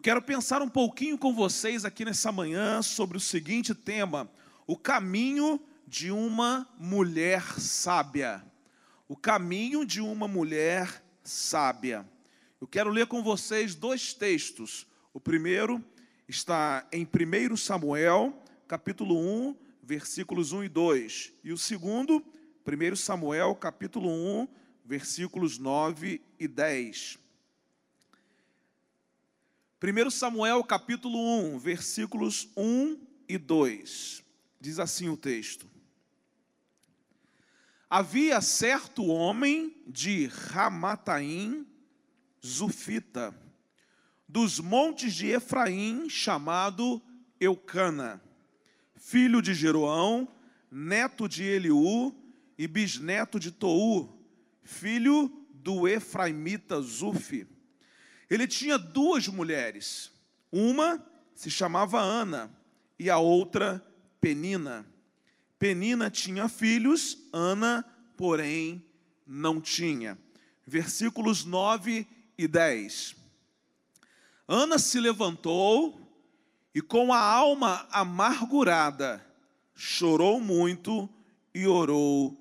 Eu quero pensar um pouquinho com vocês aqui nessa manhã sobre o seguinte tema: o caminho de uma mulher sábia. O caminho de uma mulher sábia. Eu quero ler com vocês dois textos. O primeiro está em 1 Samuel, capítulo 1, versículos 1 e 2. E o segundo, 1 Samuel, capítulo 1, versículos 9 e 10. 1 Samuel, capítulo 1, versículos 1 e 2. Diz assim o texto: Havia certo homem de Ramataim, Zufita, dos montes de Efraim, chamado Eucana, filho de Jeroão, neto de Eliú e bisneto de Tou, filho do Efraimita Zufi. Ele tinha duas mulheres, uma se chamava Ana e a outra Penina. Penina tinha filhos, Ana, porém, não tinha. Versículos 9 e 10. Ana se levantou e, com a alma amargurada, chorou muito e orou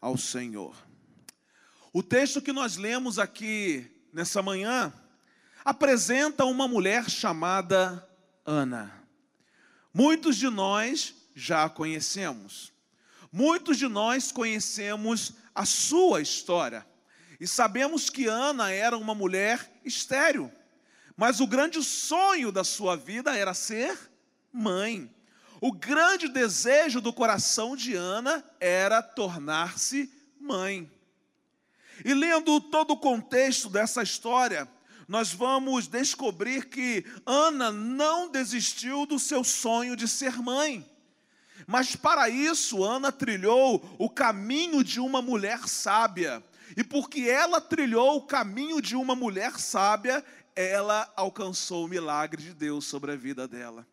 ao Senhor. O texto que nós lemos aqui nessa manhã apresenta uma mulher chamada Ana. Muitos de nós já a conhecemos. Muitos de nós conhecemos a sua história e sabemos que Ana era uma mulher estéril, mas o grande sonho da sua vida era ser mãe. O grande desejo do coração de Ana era tornar-se mãe. E lendo todo o contexto dessa história, nós vamos descobrir que Ana não desistiu do seu sonho de ser mãe. Mas para isso, Ana trilhou o caminho de uma mulher sábia. E porque ela trilhou o caminho de uma mulher sábia, ela alcançou o milagre de Deus sobre a vida dela.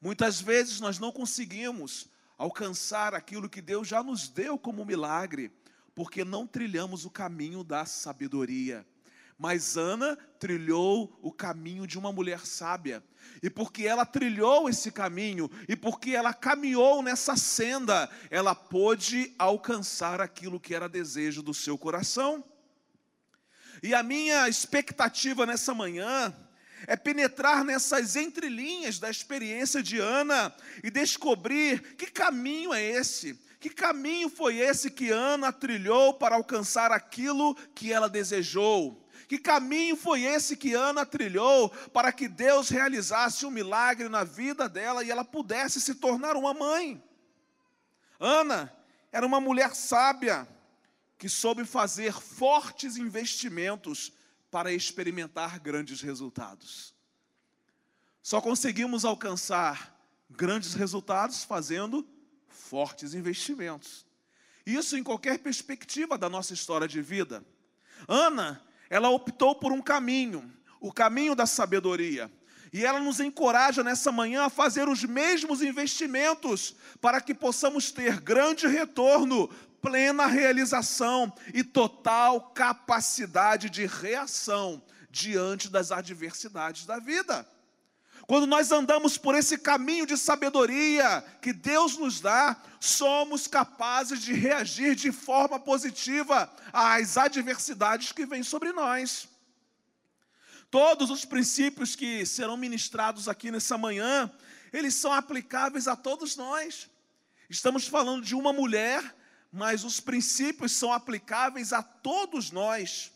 Muitas vezes nós não conseguimos alcançar aquilo que Deus já nos deu como milagre, porque não trilhamos o caminho da sabedoria. Mas Ana trilhou o caminho de uma mulher sábia. E porque ela trilhou esse caminho, e porque ela caminhou nessa senda, ela pôde alcançar aquilo que era desejo do seu coração. E a minha expectativa nessa manhã é penetrar nessas entrelinhas da experiência de Ana e descobrir que caminho é esse, que caminho foi esse que Ana trilhou para alcançar aquilo que ela desejou. Que caminho foi esse que Ana trilhou para que Deus realizasse um milagre na vida dela e ela pudesse se tornar uma mãe? Ana era uma mulher sábia que soube fazer fortes investimentos para experimentar grandes resultados. Só conseguimos alcançar grandes resultados fazendo fortes investimentos. Isso em qualquer perspectiva da nossa história de vida. Ana ela optou por um caminho, o caminho da sabedoria. E ela nos encoraja nessa manhã a fazer os mesmos investimentos para que possamos ter grande retorno, plena realização e total capacidade de reação diante das adversidades da vida. Quando nós andamos por esse caminho de sabedoria que Deus nos dá, somos capazes de reagir de forma positiva às adversidades que vêm sobre nós. Todos os princípios que serão ministrados aqui nessa manhã, eles são aplicáveis a todos nós. Estamos falando de uma mulher, mas os princípios são aplicáveis a todos nós.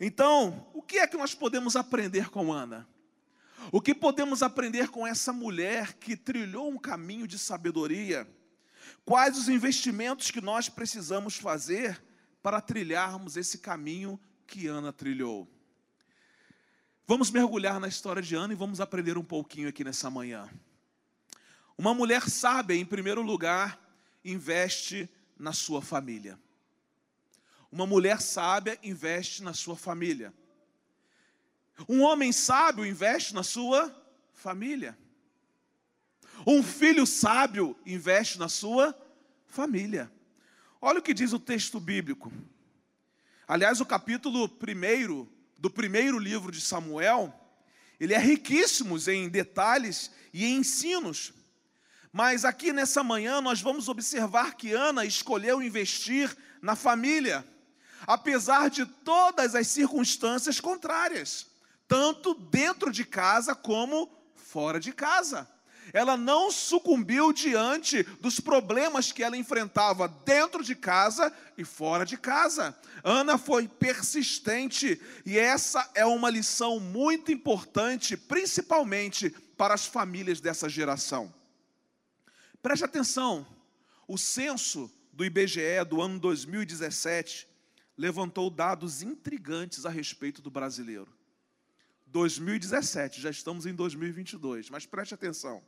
Então, o que é que nós podemos aprender com Ana? O que podemos aprender com essa mulher que trilhou um caminho de sabedoria? Quais os investimentos que nós precisamos fazer para trilharmos esse caminho que Ana trilhou? Vamos mergulhar na história de Ana e vamos aprender um pouquinho aqui nessa manhã. Uma mulher sábia, em primeiro lugar, investe na sua família. Uma mulher sábia investe na sua família. Um homem sábio investe na sua família. Um filho sábio investe na sua família. Olha o que diz o texto bíblico. Aliás, o capítulo primeiro do primeiro livro de Samuel, Ele é riquíssimo em detalhes e em ensinos. Mas aqui nessa manhã nós vamos observar que Ana escolheu investir na família, apesar de todas as circunstâncias contrárias, tanto dentro de casa como fora de casa. Ela não sucumbiu diante dos problemas que ela enfrentava dentro de casa e fora de casa. Ana foi persistente e essa é uma lição muito importante, principalmente para as famílias dessa geração. Preste atenção, o censo do IBGE do ano 2017 levantou dados intrigantes a respeito do brasileiro. 2017, já estamos em 2022, mas preste atenção.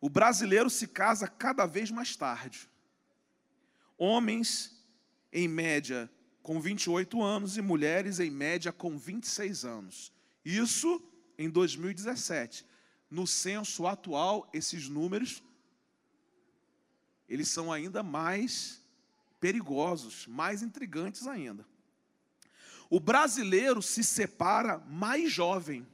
O brasileiro se casa cada vez mais tarde. Homens, em média, com 28 anos e mulheres, em média, com 26 anos. Isso em 2017. No censo atual, esses números eles são ainda mais perigosos, mais intrigantes ainda. O brasileiro se separa mais jovem.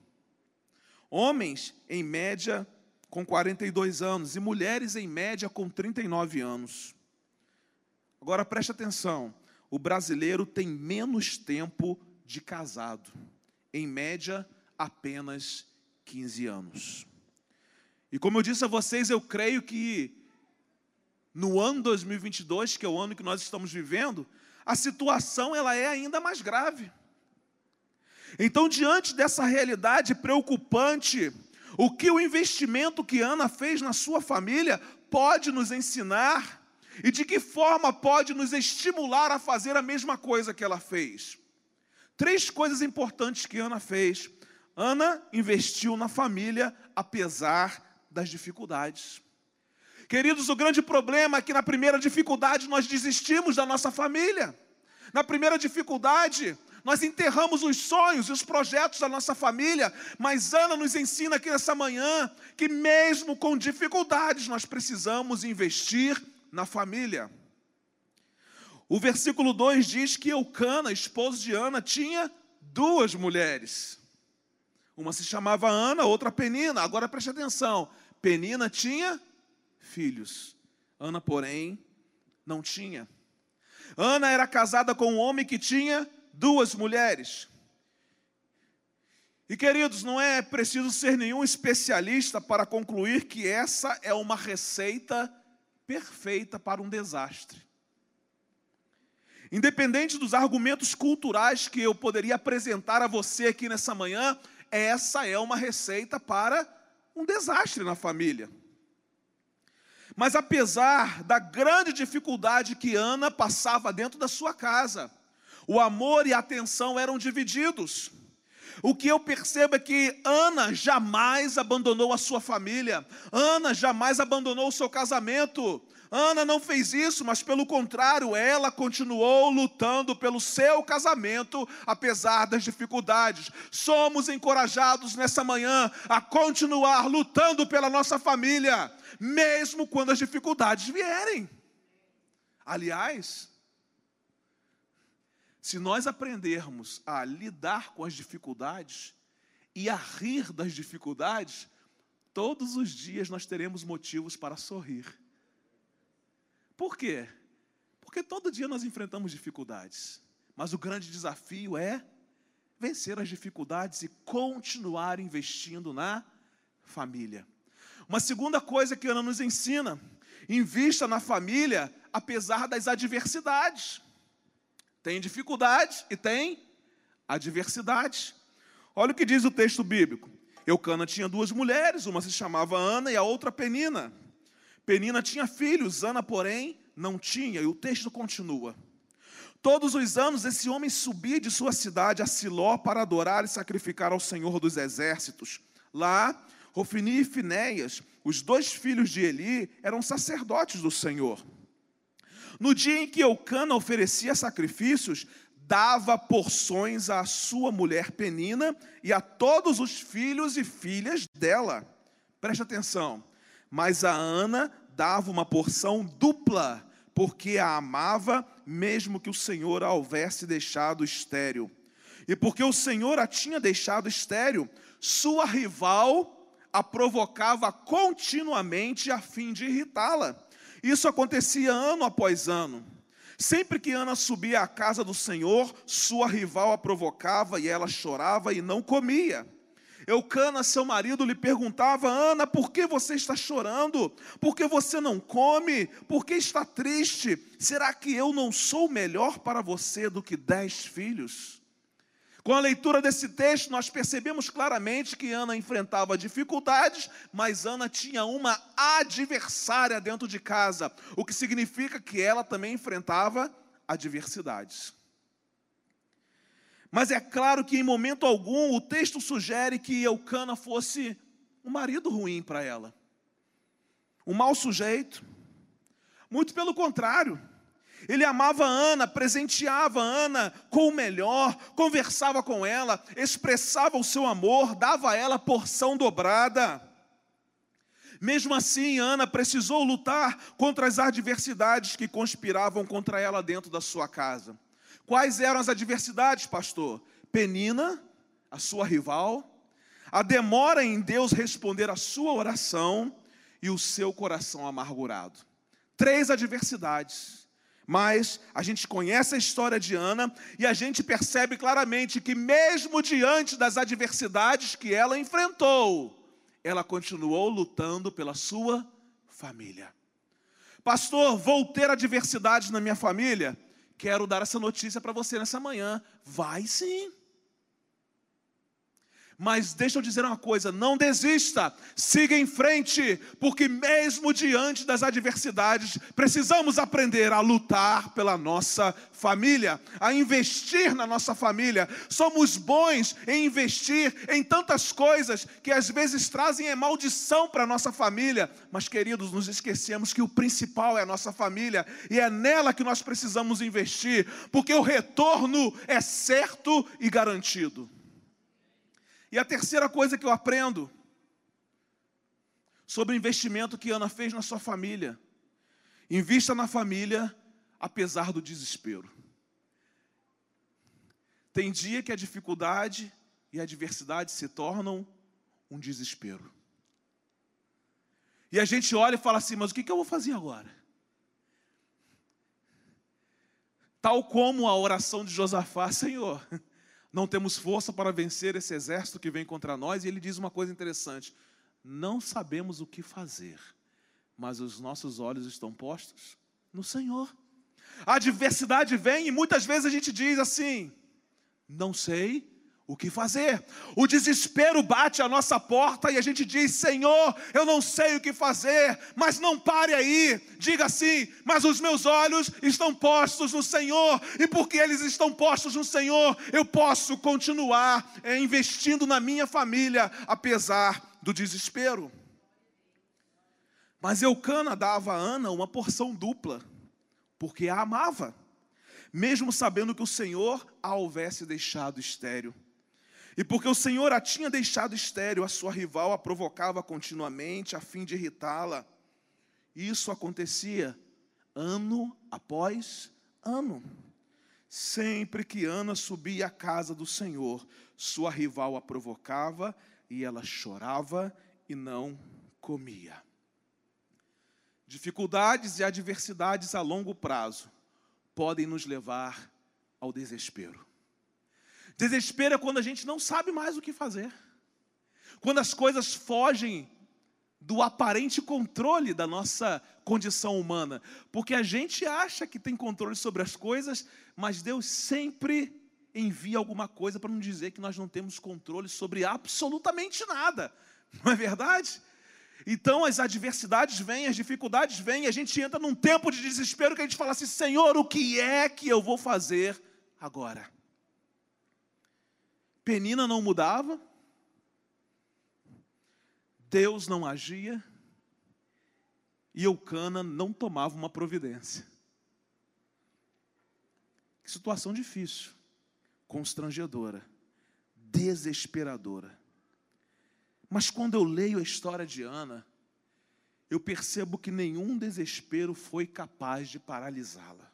Homens, em média, com 42 anos e mulheres em média com 39 anos. Agora preste atenção: o brasileiro tem menos tempo de casado, em média apenas 15 anos. E como eu disse a vocês, eu creio que no ano 2022, que é o ano que nós estamos vivendo, a situação ela é ainda mais grave. Então, diante dessa realidade preocupante, o que o investimento que Ana fez na sua família pode nos ensinar e de que forma pode nos estimular a fazer a mesma coisa que ela fez? Três coisas importantes que Ana fez. Ana investiu na família apesar das dificuldades. Queridos, o grande problema é que na primeira dificuldade nós desistimos da nossa família. Na primeira dificuldade, nós enterramos os sonhos e os projetos da nossa família, mas Ana nos ensina aqui nessa manhã que, mesmo com dificuldades, nós precisamos investir na família. O versículo 2 diz que Eucana, esposo de Ana, tinha duas mulheres. Uma se chamava Ana, outra Penina. Agora preste atenção: Penina tinha filhos, Ana, porém, não tinha. Ana era casada com um homem que tinha duas mulheres. E queridos, não é preciso ser nenhum especialista para concluir que essa é uma receita perfeita para um desastre. Independente dos argumentos culturais que eu poderia apresentar a você aqui nessa manhã, essa é uma receita para um desastre na família. Mas apesar da grande dificuldade que Ana passava dentro da sua casa, o amor e a atenção eram divididos. O que eu percebo é que Ana jamais abandonou a sua família, Ana jamais abandonou o seu casamento. Ana não fez isso, mas pelo contrário, ela continuou lutando pelo seu casamento, apesar das dificuldades. Somos encorajados nessa manhã a continuar lutando pela nossa família, mesmo quando as dificuldades vierem. Aliás, se nós aprendermos a lidar com as dificuldades e a rir das dificuldades, todos os dias nós teremos motivos para sorrir. Por quê? Porque todo dia nós enfrentamos dificuldades, mas o grande desafio é vencer as dificuldades e continuar investindo na família. Uma segunda coisa que Ana nos ensina: invista na família apesar das adversidades. Tem dificuldade e tem adversidade. Olha o que diz o texto bíblico. Eucana tinha duas mulheres, uma se chamava Ana e a outra Penina. Penina tinha filhos, Ana, porém, não tinha. E o texto continua. Todos os anos esse homem subia de sua cidade a Siló para adorar e sacrificar ao Senhor dos exércitos. Lá, Rofini e Finéias, os dois filhos de Eli, eram sacerdotes do Senhor. No dia em que Eucana oferecia sacrifícios, dava porções à sua mulher Penina e a todos os filhos e filhas dela. Preste atenção. Mas a Ana dava uma porção dupla, porque a amava, mesmo que o Senhor a houvesse deixado estéril. E porque o Senhor a tinha deixado estéril, sua rival a provocava continuamente a fim de irritá-la. Isso acontecia ano após ano. Sempre que Ana subia à casa do Senhor, sua rival a provocava e ela chorava e não comia. Eucana, seu marido, lhe perguntava: Ana, por que você está chorando? Por que você não come? Por que está triste? Será que eu não sou melhor para você do que dez filhos? Com a leitura desse texto, nós percebemos claramente que Ana enfrentava dificuldades, mas Ana tinha uma adversária dentro de casa, o que significa que ela também enfrentava adversidades. Mas é claro que em momento algum o texto sugere que Eucana fosse um marido ruim para ela, um mau sujeito. Muito pelo contrário. Ele amava Ana, presenteava Ana com o melhor, conversava com ela, expressava o seu amor, dava a ela porção dobrada. Mesmo assim, Ana precisou lutar contra as adversidades que conspiravam contra ela dentro da sua casa. Quais eram as adversidades, pastor? Penina, a sua rival, a demora em Deus responder a sua oração e o seu coração amargurado. Três adversidades mas a gente conhece a história de Ana e a gente percebe claramente que, mesmo diante das adversidades que ela enfrentou, ela continuou lutando pela sua família. Pastor, vou ter adversidades na minha família? Quero dar essa notícia para você nessa manhã. Vai sim. Mas deixa eu dizer uma coisa: não desista, siga em frente, porque mesmo diante das adversidades, precisamos aprender a lutar pela nossa família, a investir na nossa família. Somos bons em investir em tantas coisas que às vezes trazem maldição para a nossa família, mas queridos, nos esquecemos que o principal é a nossa família e é nela que nós precisamos investir, porque o retorno é certo e garantido. E a terceira coisa que eu aprendo sobre o investimento que Ana fez na sua família. Invista na família apesar do desespero. Tem dia que a dificuldade e a adversidade se tornam um desespero. E a gente olha e fala assim: mas o que eu vou fazer agora? Tal como a oração de Josafá, Senhor, não temos força para vencer esse exército que vem contra nós. E ele diz uma coisa interessante: não sabemos o que fazer, mas os nossos olhos estão postos no Senhor. A adversidade vem e muitas vezes a gente diz assim: não sei, o que fazer. O desespero bate à nossa porta e a gente diz: Senhor, eu não sei o que fazer, mas não pare aí. Diga assim: Mas os meus olhos estão postos no Senhor, e porque eles estão postos no Senhor, eu posso continuar é, investindo na minha família, apesar do desespero. Mas Eucana dava a Ana uma porção dupla, porque a amava, mesmo sabendo que o Senhor a houvesse deixado estéril. E porque o Senhor a tinha deixado estéril, a sua rival a provocava continuamente a fim de irritá-la. Isso acontecia ano após ano. Sempre que Ana subia à casa do Senhor, sua rival a provocava e ela chorava e não comia. Dificuldades e adversidades a longo prazo podem nos levar ao desespero. Desespero é quando a gente não sabe mais o que fazer. Quando as coisas fogem do aparente controle da nossa condição humana. Porque a gente acha que tem controle sobre as coisas, mas Deus sempre envia alguma coisa para nos dizer que nós não temos controle sobre absolutamente nada. Não é verdade? Então as adversidades vêm, as dificuldades vêm, a gente entra num tempo de desespero que a gente fala assim: Senhor, o que é que eu vou fazer agora? Penina não mudava, Deus não agia, e Eucana não tomava uma providência. Que situação difícil, constrangedora, desesperadora. Mas quando eu leio a história de Ana, eu percebo que nenhum desespero foi capaz de paralisá-la.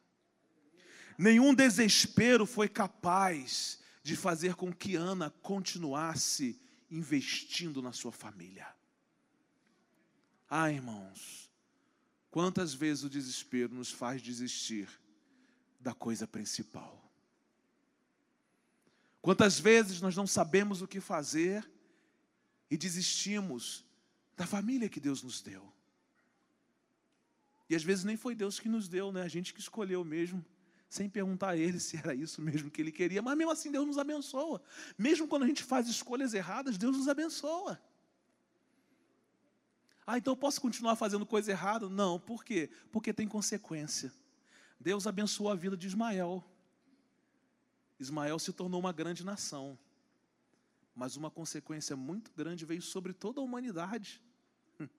Nenhum desespero foi capaz de fazer com que Ana continuasse investindo na sua família. Ah, irmãos, quantas vezes o desespero nos faz desistir da coisa principal? Quantas vezes nós não sabemos o que fazer e desistimos da família que Deus nos deu? E às vezes nem foi Deus que nos deu, né? A gente que escolheu mesmo, sem perguntar a Ele se era isso mesmo que Ele queria. Mas mesmo assim Deus nos abençoa. Mesmo quando a gente faz escolhas erradas, Deus nos abençoa. Ah, então eu posso continuar fazendo coisa errada? Não, por quê? Porque tem consequência. Deus abençoou a vida de Ismael. Ismael se tornou uma grande nação. Mas uma consequência muito grande veio sobre toda a humanidade,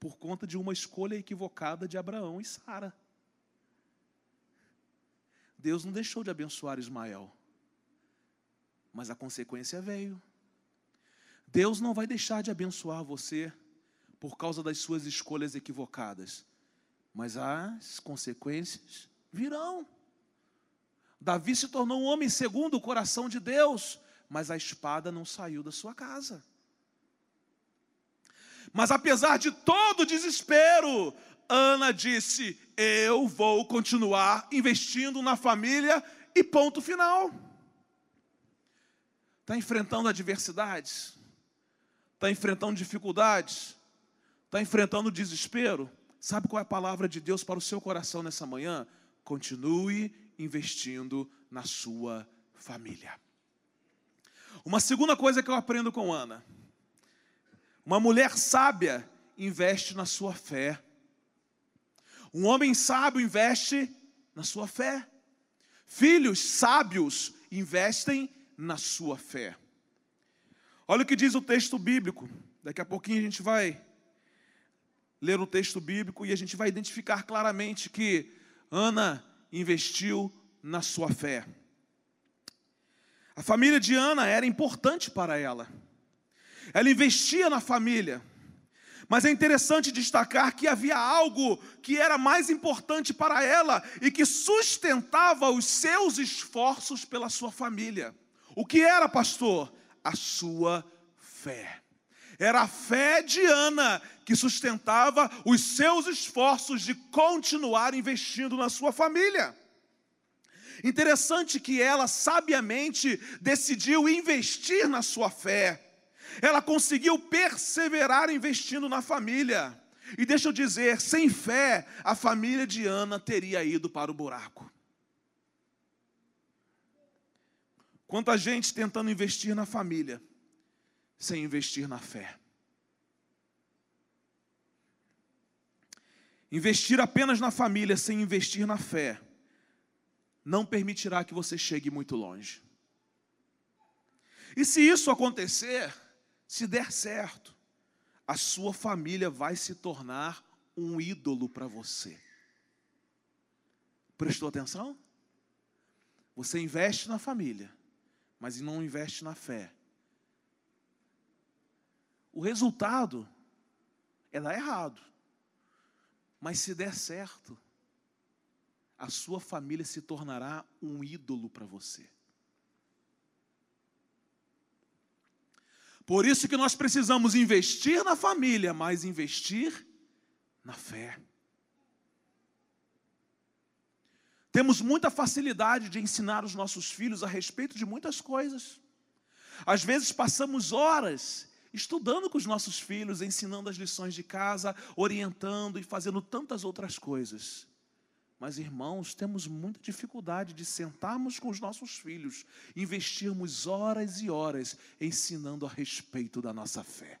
por conta de uma escolha equivocada de Abraão e Sara. Deus não deixou de abençoar Ismael, mas a consequência veio. Deus não vai deixar de abençoar você por causa das suas escolhas equivocadas, mas as consequências virão. Davi se tornou um homem segundo o coração de Deus, mas a espada não saiu da sua casa. Mas apesar de todo o desespero, Ana disse: Eu vou continuar investindo na família e ponto final. Está enfrentando adversidades? Está enfrentando dificuldades? Está enfrentando desespero? Sabe qual é a palavra de Deus para o seu coração nessa manhã? Continue investindo na sua família. Uma segunda coisa que eu aprendo com Ana: uma mulher sábia investe na sua fé. Um homem sábio investe na sua fé. Filhos sábios investem na sua fé. Olha o que diz o texto bíblico. Daqui a pouquinho a gente vai ler o texto bíblico e a gente vai identificar claramente que Ana investiu na sua fé. A família de Ana era importante para ela. Ela investia na família. Mas é interessante destacar que havia algo que era mais importante para ela e que sustentava os seus esforços pela sua família. O que era, pastor? A sua fé. Era a fé de Ana que sustentava os seus esforços de continuar investindo na sua família. Interessante que ela sabiamente decidiu investir na sua fé. Ela conseguiu perseverar investindo na família. E deixa eu dizer, sem fé, a família de Ana teria ido para o buraco. Quanta gente tentando investir na família, sem investir na fé. Investir apenas na família, sem investir na fé, não permitirá que você chegue muito longe. E se isso acontecer, se der certo, a sua família vai se tornar um ídolo para você. Prestou atenção? Você investe na família, mas não investe na fé. O resultado é dar errado. Mas se der certo, a sua família se tornará um ídolo para você. Por isso que nós precisamos investir na família, mas investir na fé. Temos muita facilidade de ensinar os nossos filhos a respeito de muitas coisas. Às vezes passamos horas estudando com os nossos filhos, ensinando as lições de casa, orientando e fazendo tantas outras coisas. Mas, irmãos, temos muita dificuldade de sentarmos com os nossos filhos, investirmos horas e horas ensinando a respeito da nossa fé.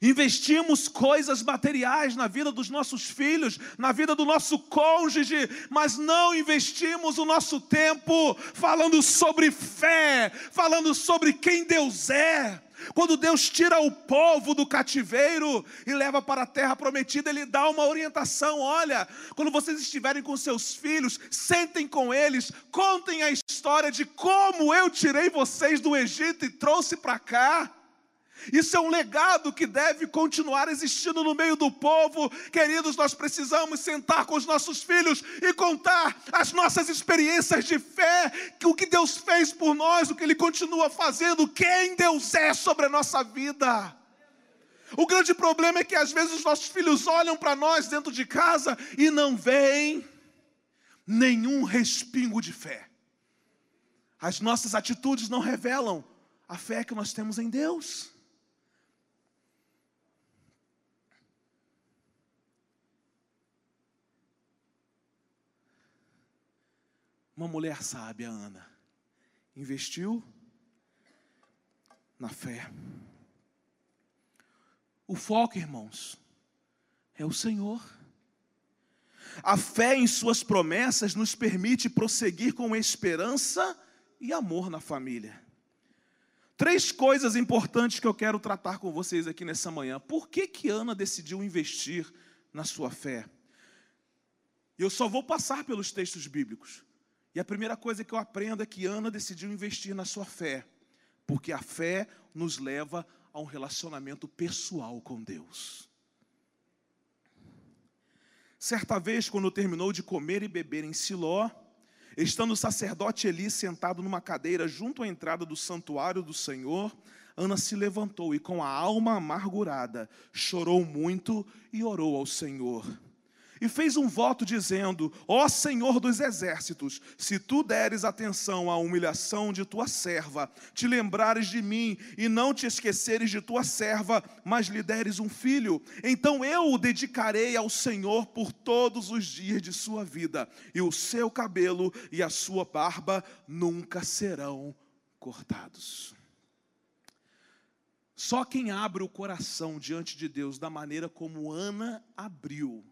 Investimos coisas materiais na vida dos nossos filhos, na vida do nosso cônjuge, mas não investimos o nosso tempo falando sobre fé, falando sobre quem Deus é. Quando Deus tira o povo do cativeiro e leva para a terra prometida, Ele dá uma orientação: olha, quando vocês estiverem com seus filhos, sentem com eles, contem a história de como eu tirei vocês do Egito e trouxe para cá. Isso é um legado que deve continuar existindo no meio do povo. Queridos, nós precisamos sentar com os nossos filhos e contar as nossas experiências de fé, o que Deus fez por nós, o que Ele continua fazendo, quem Deus é sobre a nossa vida. O grande problema é que às vezes os nossos filhos olham para nós dentro de casa e não veem nenhum respingo de fé. As nossas atitudes não revelam a fé que nós temos em Deus. Uma mulher sábia, Ana, investiu na fé. O foco, irmãos, é o Senhor. A fé em Suas promessas nos permite prosseguir com esperança e amor na família. Três coisas importantes que eu quero tratar com vocês aqui nessa manhã. Por que, que Ana decidiu investir na sua fé? Eu só vou passar pelos textos bíblicos. E a primeira coisa que eu aprendo é que Ana decidiu investir na sua fé, porque a fé nos leva a um relacionamento pessoal com Deus. Certa vez, quando terminou de comer e beber em Siló, estando o sacerdote Eli sentado numa cadeira junto à entrada do santuário do Senhor, Ana se levantou e, com a alma amargurada, chorou muito e orou ao Senhor e fez um voto dizendo: Ó Senhor dos exércitos, se tu deres atenção à humilhação de tua serva, te lembrares de mim e não te esqueceres de tua serva, mas lhe deres um filho, então eu o dedicarei ao Senhor por todos os dias de sua vida, e o seu cabelo e a sua barba nunca serão cortados. Só quem abre o coração diante de Deus da maneira como Ana abriu,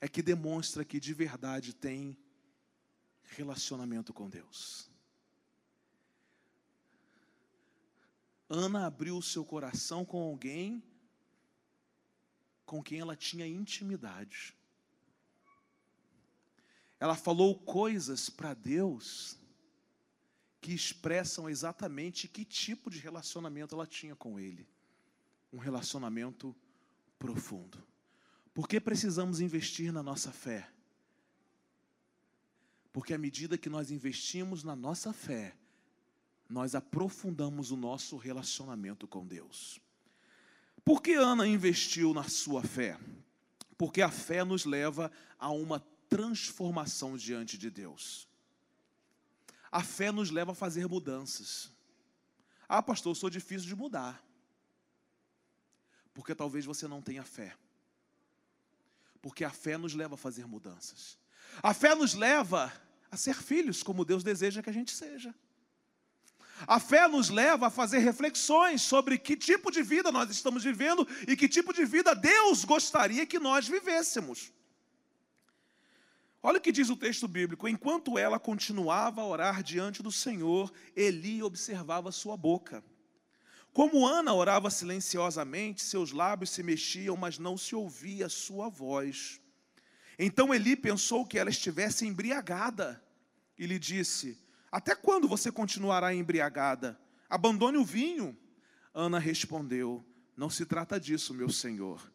é que demonstra que de verdade tem relacionamento com Deus. Ana abriu o seu coração com alguém com quem ela tinha intimidade. Ela falou coisas para Deus que expressam exatamente que tipo de relacionamento ela tinha com Ele. Um relacionamento profundo. Por que precisamos investir na nossa fé? Porque à medida que nós investimos na nossa fé, nós aprofundamos o nosso relacionamento com Deus. Por que Ana investiu na sua fé? Porque a fé nos leva a uma transformação diante de Deus. A fé nos leva a fazer mudanças. Ah, pastor, eu sou difícil de mudar. Porque talvez você não tenha fé. Porque a fé nos leva a fazer mudanças. A fé nos leva a ser filhos, como Deus deseja que a gente seja. A fé nos leva a fazer reflexões sobre que tipo de vida nós estamos vivendo e que tipo de vida Deus gostaria que nós vivêssemos. Olha o que diz o texto bíblico: enquanto ela continuava a orar diante do Senhor, Eli observava sua boca. Como Ana orava silenciosamente, seus lábios se mexiam, mas não se ouvia sua voz. Então Eli pensou que ela estivesse embriagada e lhe disse: Até quando você continuará embriagada? Abandone o vinho. Ana respondeu: Não se trata disso, meu senhor.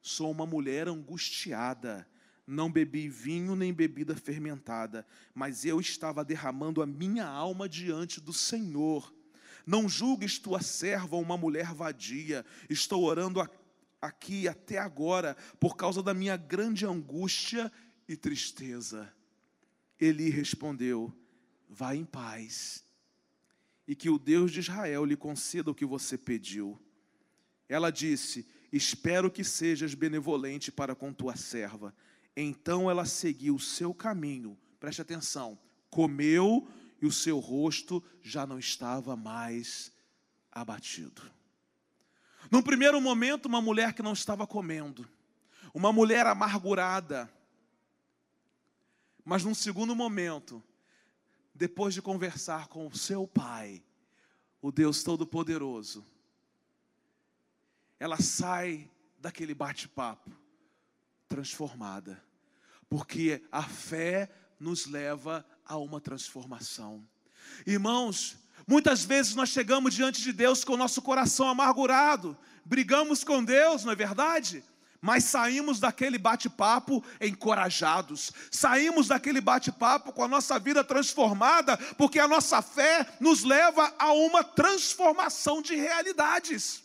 Sou uma mulher angustiada. Não bebi vinho nem bebida fermentada, mas eu estava derramando a minha alma diante do Senhor. Não julgues tua serva uma mulher vadia. Estou orando aqui até agora por causa da minha grande angústia e tristeza. Eli respondeu: Vá em paz, e que o Deus de Israel lhe conceda o que você pediu. Ela disse: Espero que sejas benevolente para com tua serva. Então ela seguiu o seu caminho, preste atenção, comeu e o seu rosto já não estava mais abatido. Num primeiro momento, uma mulher que não estava comendo, uma mulher amargurada, mas num segundo momento, depois de conversar com o seu pai, o Deus Todo-Poderoso, ela sai daquele bate-papo transformada, porque a fé nos leva a uma transformação. Irmãos, muitas vezes nós chegamos diante de Deus com o nosso coração amargurado, brigamos com Deus, não é verdade? Mas saímos daquele bate-papo encorajados, saímos daquele bate-papo com a nossa vida transformada, porque a nossa fé nos leva a uma transformação de realidades.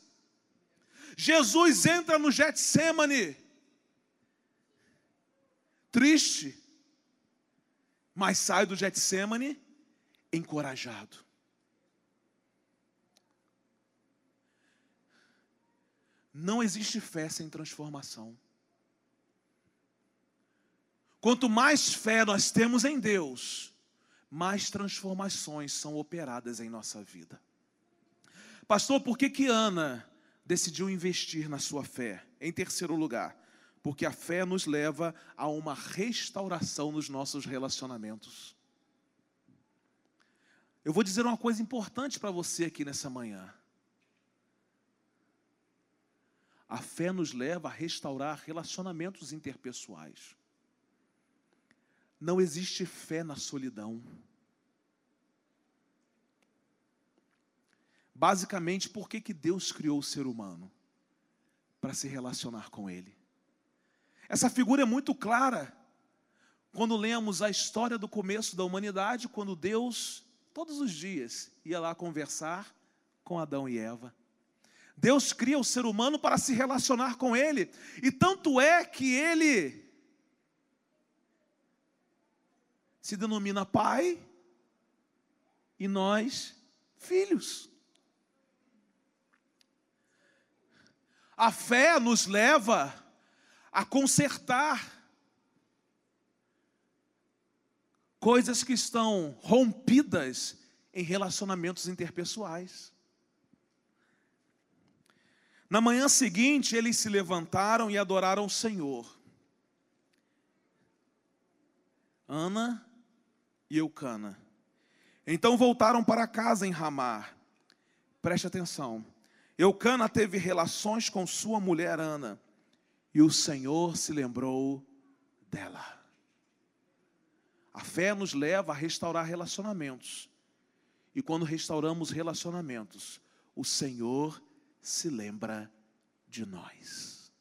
Jesus entra no Getsemane, triste, mas sai do Getsemane encorajado. Não existe fé sem transformação. Quanto mais fé nós temos em Deus, mais transformações são operadas em nossa vida. Pastor, por que que Ana decidiu investir na sua fé? Em terceiro lugar, porque a fé nos leva a uma restauração nos nossos relacionamentos. Eu vou dizer uma coisa importante para você aqui nessa manhã. A fé nos leva a restaurar relacionamentos interpessoais. Não existe fé na solidão. Basicamente, por que, que Deus criou o ser humano? Para se relacionar com Ele. Essa figura é muito clara quando lemos a história do começo da humanidade, quando Deus, todos os dias, ia lá conversar com Adão e Eva. Deus cria o ser humano para se relacionar com Ele, e tanto é que Ele se denomina Pai e nós filhos. A fé nos leva a consertar coisas que estão rompidas em relacionamentos interpessoais. Na manhã seguinte, eles se levantaram e adoraram o Senhor. Ana e Eucana. Então voltaram para casa em Ramar. Preste atenção. Eucana teve relações com sua mulher Ana, e o Senhor se lembrou dela. A fé nos leva a restaurar relacionamentos. E quando restauramos relacionamentos, o Senhor se lembra de nós.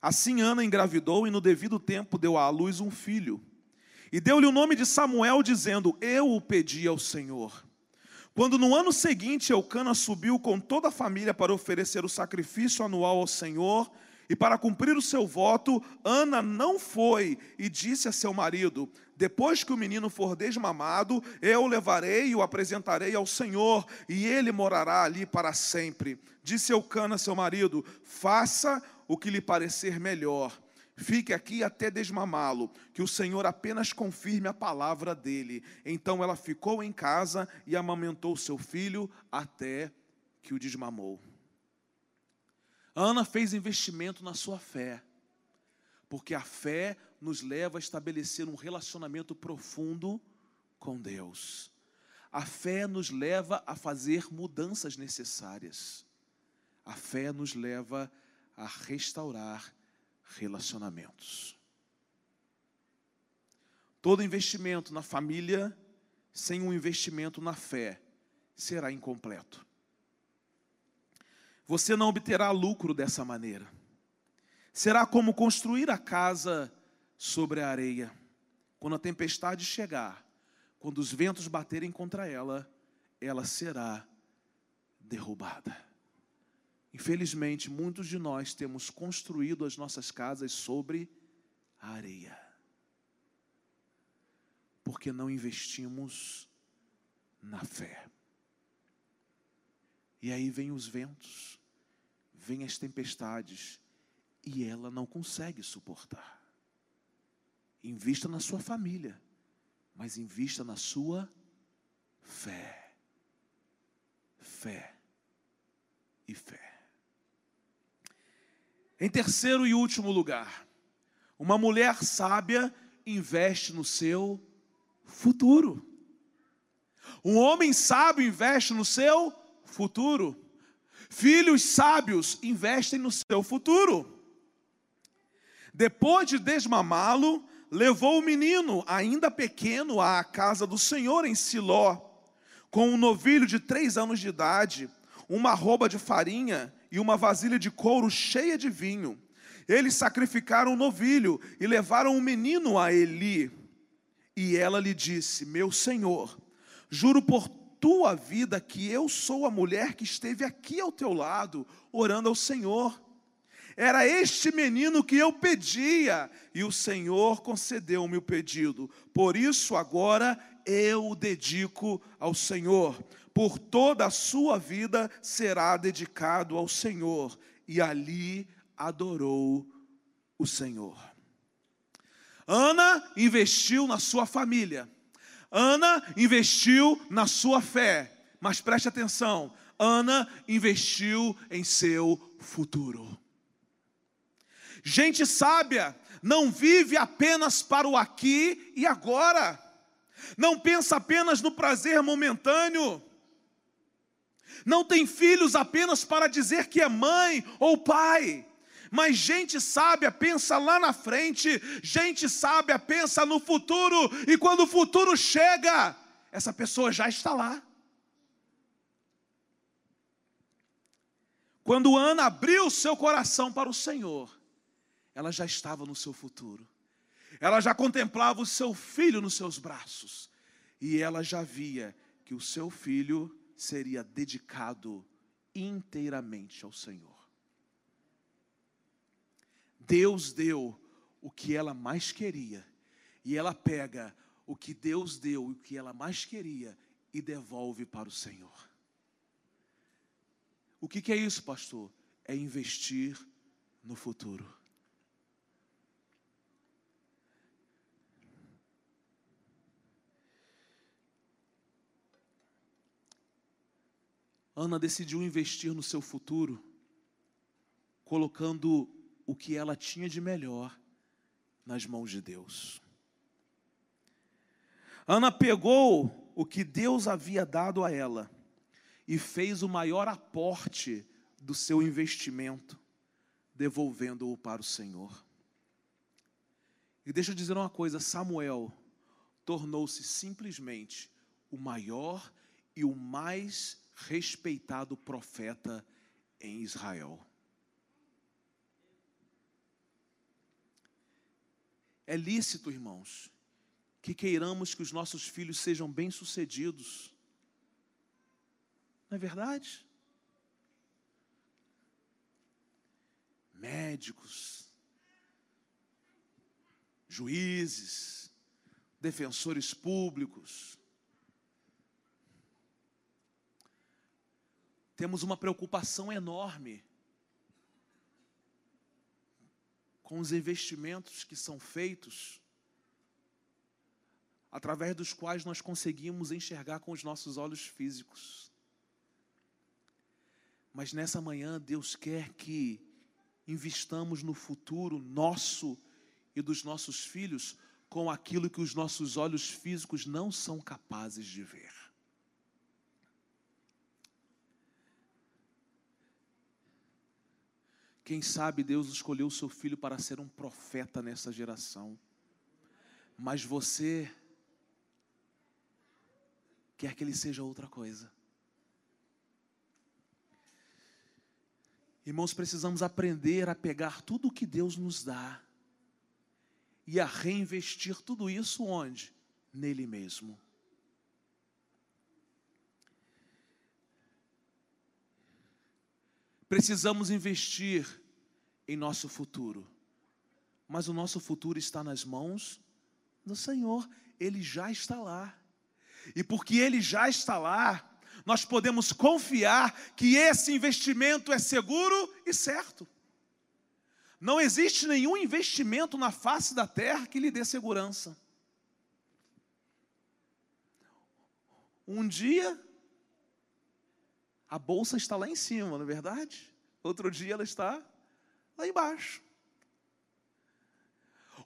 Assim Ana engravidou e no devido tempo deu à luz um filho. E deu-lhe o nome de Samuel, dizendo: Eu o pedi ao Senhor. Quando no ano seguinte Eucana subiu com toda a família para oferecer o sacrifício anual ao Senhor, e para cumprir o seu voto, Ana não foi e disse a seu marido: depois que o menino for desmamado, eu o levarei e o apresentarei ao Senhor, e ele morará ali para sempre. Disse Eucana, seu marido: Faça o que lhe parecer melhor. Fique aqui até desmamá-lo, que o Senhor apenas confirme a palavra dele. Então ela ficou em casa e amamentou seu filho até que o desmamou. Ana fez investimento na sua fé, porque a fé nos leva a estabelecer um relacionamento profundo com Deus. A fé nos leva a fazer mudanças necessárias. A fé nos leva a restaurar relacionamentos. Todo investimento na família sem um investimento na fé será incompleto. Você não obterá lucro dessa maneira. Será como construir a casa sobre a areia. Quando a tempestade chegar, quando os ventos baterem contra ela, ela será derrubada. Infelizmente, muitos de nós temos construído as nossas casas sobre areia, porque não investimos na fé. E aí vem os ventos, vem as tempestades, e ela não consegue suportar. Invista na sua família, mas invista na sua fé. Fé e fé. Em terceiro e último lugar, uma mulher sábia investe no seu futuro. Um homem sábio investe no seu futuro. Filhos sábios investem no seu futuro. Depois de desmamá-lo, levou o menino, ainda pequeno, à casa do Senhor em Siló, com um novilho de três anos de idade, uma roupa de farinha e uma vasilha de couro cheia de vinho. Eles sacrificaram o novilho e levaram o menino a Eli. E ela lhe disse: Meu senhor, juro por tua vida que eu sou a mulher que esteve aqui ao teu lado, orando ao Senhor. Era este menino que eu pedia, e o Senhor concedeu-me o pedido. Por isso agora eu o dedico ao Senhor. Por toda a sua vida será dedicado ao Senhor. E ali adorou o Senhor. Ana investiu na sua família. Ana investiu na sua fé. Mas preste atenção, Ana investiu em seu futuro. Gente sábia não vive apenas para o aqui e agora, não pensa apenas no prazer momentâneo, não tem filhos apenas para dizer que é mãe ou pai, mas gente sábia pensa lá na frente, gente sábia pensa no futuro, e quando o futuro chega, essa pessoa já está lá. Quando Ana abriu seu coração para o Senhor, ela já estava no seu futuro. Ela já contemplava o seu filho nos seus braços. E ela já via que o seu filho seria dedicado inteiramente ao Senhor. Deus deu o que ela mais queria, e ela pega o que Deus deu e o que ela mais queria e devolve para o Senhor. O que, que é isso, pastor? É investir no futuro. Ana decidiu investir no seu futuro, colocando o que ela tinha de melhor nas mãos de Deus. Ana pegou o que Deus havia dado a ela e fez o maior aporte do seu investimento, devolvendo-o para o Senhor. E deixa eu dizer uma coisa: Samuel tornou-se simplesmente o maior e o mais respeitado profeta em Israel. É lícito, irmãos, que queiramos que os nossos filhos sejam bem-sucedidos. Não é verdade? Médicos, juízes, defensores públicos, temos uma preocupação enorme com os investimentos que são feitos, através dos quais nós conseguimos enxergar com os nossos olhos físicos. Mas nessa manhã, Deus quer que investamos no futuro nosso e dos nossos filhos com aquilo que os nossos olhos físicos não são capazes de ver. Quem sabe Deus escolheu o seu filho para ser um profeta nessa geração. Mas você quer que ele seja outra coisa. Irmãos, precisamos aprender a pegar tudo o que Deus nos dá e a reinvestir tudo isso onde? Nele mesmo. Precisamos investir em nosso futuro. Mas o nosso futuro está nas mãos do Senhor, Ele já está lá. E porque Ele já está lá, nós podemos confiar que esse investimento é seguro e certo. Não existe nenhum investimento na face da terra que lhe dê segurança. Um dia a bolsa está lá em cima, não é verdade? Outro dia ela está lá embaixo.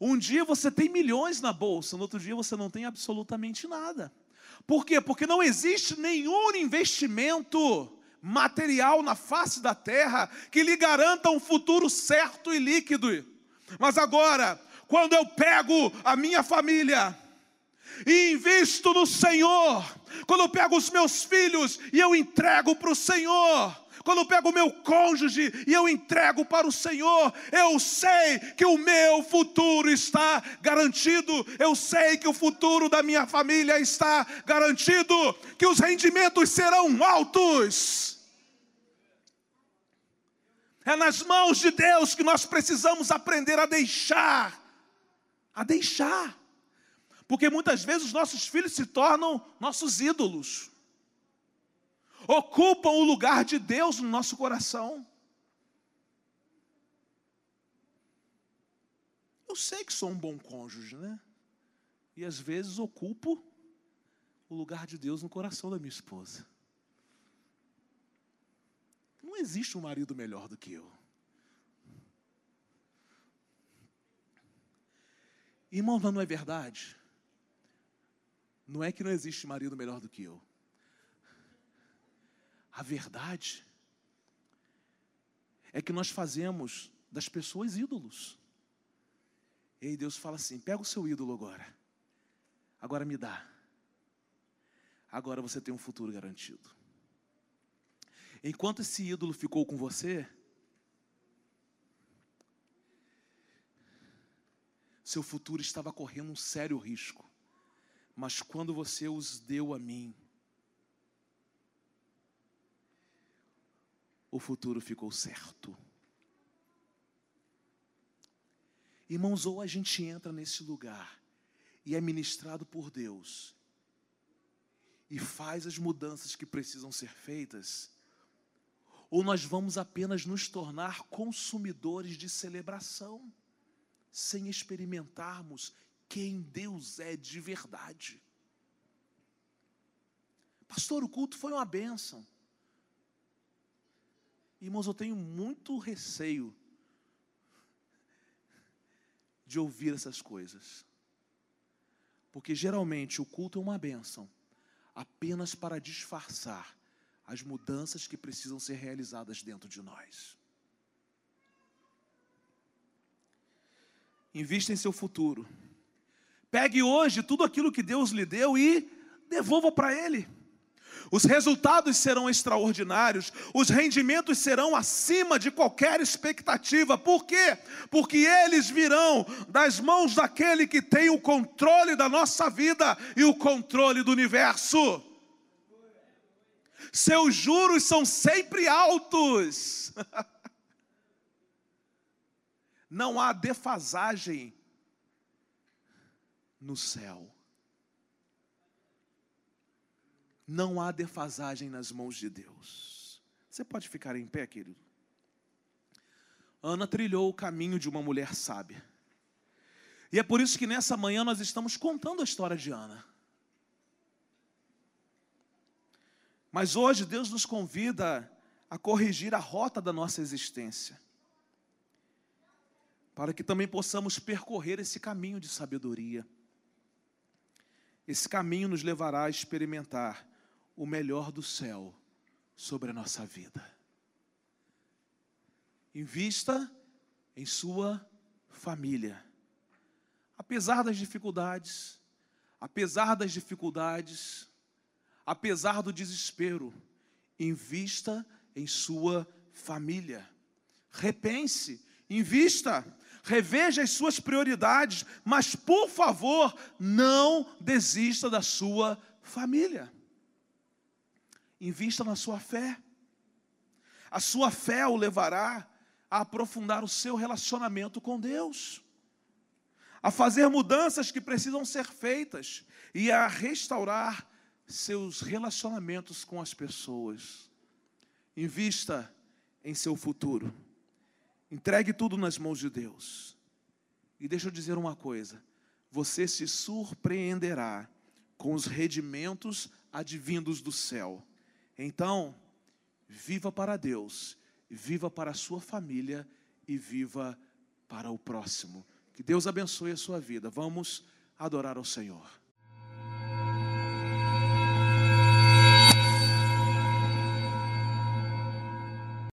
Um dia você tem milhões na bolsa, no outro dia você não tem absolutamente nada. Por quê? Porque não existe nenhum investimento material na face da terra que lhe garanta um futuro certo e líquido. Mas agora, quando eu pego a minha família e invisto no Senhor, quando eu pego os meus filhos e eu entrego para o Senhor, quando eu pego o meu cônjuge e eu entrego para o Senhor, eu sei que o meu futuro está garantido, eu sei que o futuro da minha família está garantido, que os rendimentos serão altos. É nas mãos de Deus que nós precisamos aprender a deixar, a deixar, porque muitas vezes os nossos filhos se tornam nossos ídolos ocupam o lugar de Deus no nosso coração. Eu sei que sou um bom cônjuge, né? E às vezes ocupo o lugar de Deus no coração da minha esposa. Não existe um marido melhor do que eu. Irmão, não é verdade? Não é que não existe marido melhor do que eu a verdade é que nós fazemos das pessoas ídolos. E aí Deus fala assim: pega o seu ídolo agora, agora me dá. Agora você tem um futuro garantido. Enquanto esse ídolo ficou com você, seu futuro estava correndo um sério risco. Mas quando você os deu a mim, o futuro ficou certo. Irmãos, ou a gente entra nesse lugar e é ministrado por Deus e faz as mudanças que precisam ser feitas, ou nós vamos apenas nos tornar consumidores de celebração, sem experimentarmos quem Deus é de verdade. Pastor, o culto foi uma bênção. Irmãos, eu tenho muito receio de ouvir essas coisas. Porque geralmente o culto é uma bênção, apenas para disfarçar as mudanças que precisam ser realizadas dentro de nós. Invista em seu futuro. Pegue hoje tudo aquilo que Deus lhe deu e devolva para Ele. Os resultados serão extraordinários, os rendimentos serão acima de qualquer expectativa. Por quê? Porque eles virão das mãos daquele que tem o controle da nossa vida e o controle do universo. Seus juros são sempre altos. Não há defasagem no céu. Não há defasagem nas mãos de Deus. Você pode ficar em pé, querido? Ana trilhou o caminho de uma mulher sábia. E é por isso que nessa manhã nós estamos contando a história de Ana. Mas hoje Deus nos convida a corrigir a rota da nossa existência, para que também possamos percorrer esse caminho de sabedoria. Esse caminho nos levará a experimentar o melhor do céu sobre a nossa vida. Invista em sua família. Apesar das dificuldades, apesar das dificuldades, apesar do desespero, invista em sua família. Repense, invista, reveja as suas prioridades, mas por favor, não desista da sua família. Invista na sua fé. A sua fé o levará a aprofundar o seu relacionamento com Deus, a fazer mudanças que precisam ser feitas e a restaurar seus relacionamentos com as pessoas. Invista em seu futuro. Entregue tudo nas mãos de Deus. E deixa eu dizer uma coisa: você se surpreenderá com os redimentos advindos do céu então, viva para Deus, viva para a sua família e viva para o próximo. Que Deus abençoe a sua vida. Vamos adorar ao Senhor.